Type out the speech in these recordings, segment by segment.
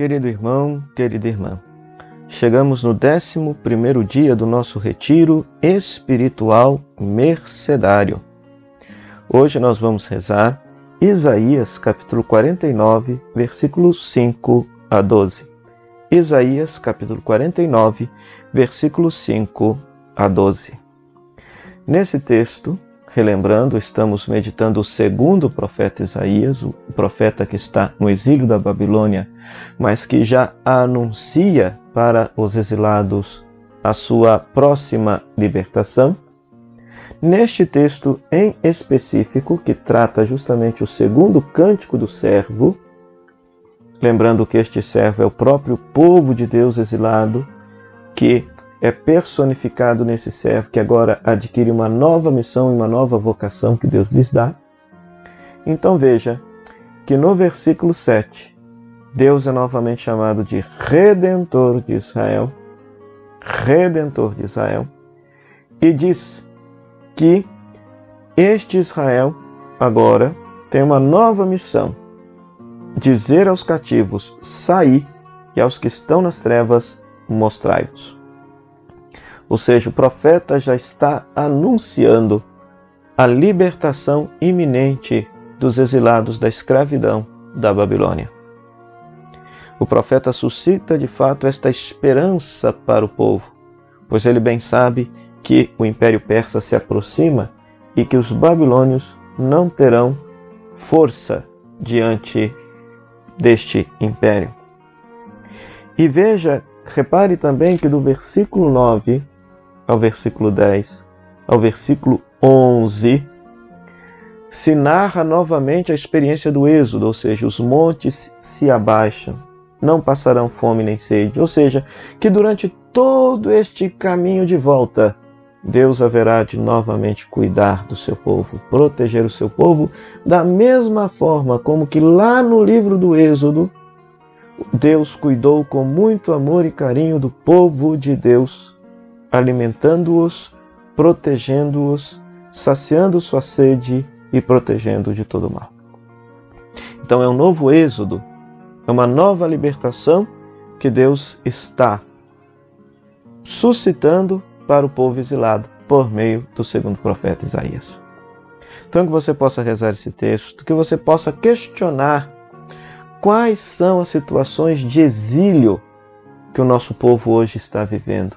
Querido irmão, querida irmã, chegamos no 11 dia do nosso retiro espiritual mercedário. Hoje nós vamos rezar Isaías capítulo 49, versículos 5 a 12. Isaías capítulo 49, versículos 5 a 12. Nesse texto, Relembrando, estamos meditando o segundo profeta Isaías, o profeta que está no exílio da Babilônia, mas que já anuncia para os exilados a sua próxima libertação. Neste texto em específico, que trata justamente o segundo cântico do servo, lembrando que este servo é o próprio povo de Deus exilado, que é personificado nesse servo que agora adquire uma nova missão e uma nova vocação que Deus lhes dá. Então veja que no versículo 7, Deus é novamente chamado de Redentor de Israel, Redentor de Israel, e diz que este Israel agora tem uma nova missão: dizer aos cativos: saí, e aos que estão nas trevas, mostrai-vos. Ou seja, o profeta já está anunciando a libertação iminente dos exilados da escravidão da Babilônia. O profeta suscita de fato esta esperança para o povo, pois ele bem sabe que o império persa se aproxima e que os babilônios não terão força diante deste império. E veja, repare também que do versículo 9 ao versículo 10, ao versículo 11, se narra novamente a experiência do Êxodo, ou seja, os montes se abaixam, não passarão fome nem sede, ou seja, que durante todo este caminho de volta, Deus haverá de novamente cuidar do seu povo, proteger o seu povo, da mesma forma como que lá no livro do Êxodo, Deus cuidou com muito amor e carinho do povo de Deus alimentando-os, protegendo-os, saciando sua sede e protegendo de todo mal. Então é um novo êxodo, é uma nova libertação que Deus está suscitando para o povo exilado por meio do segundo profeta Isaías. Então que você possa rezar esse texto, que você possa questionar quais são as situações de exílio que o nosso povo hoje está vivendo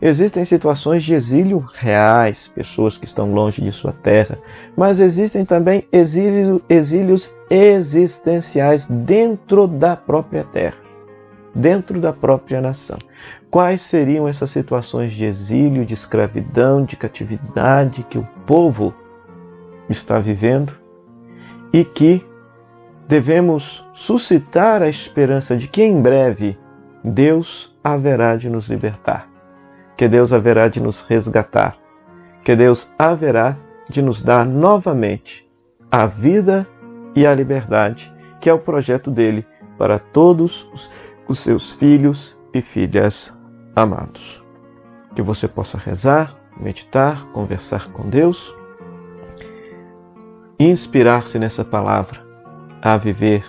Existem situações de exílio reais, pessoas que estão longe de sua terra, mas existem também exílio, exílios existenciais dentro da própria terra, dentro da própria nação. Quais seriam essas situações de exílio, de escravidão, de catividade que o povo está vivendo e que devemos suscitar a esperança de que em breve Deus haverá de nos libertar que Deus haverá de nos resgatar, que Deus haverá de nos dar novamente a vida e a liberdade, que é o projeto dele para todos os seus filhos e filhas amados. Que você possa rezar, meditar, conversar com Deus inspirar-se nessa palavra a viver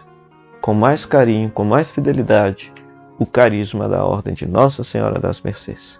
com mais carinho, com mais fidelidade, o carisma da Ordem de Nossa Senhora das Mercês.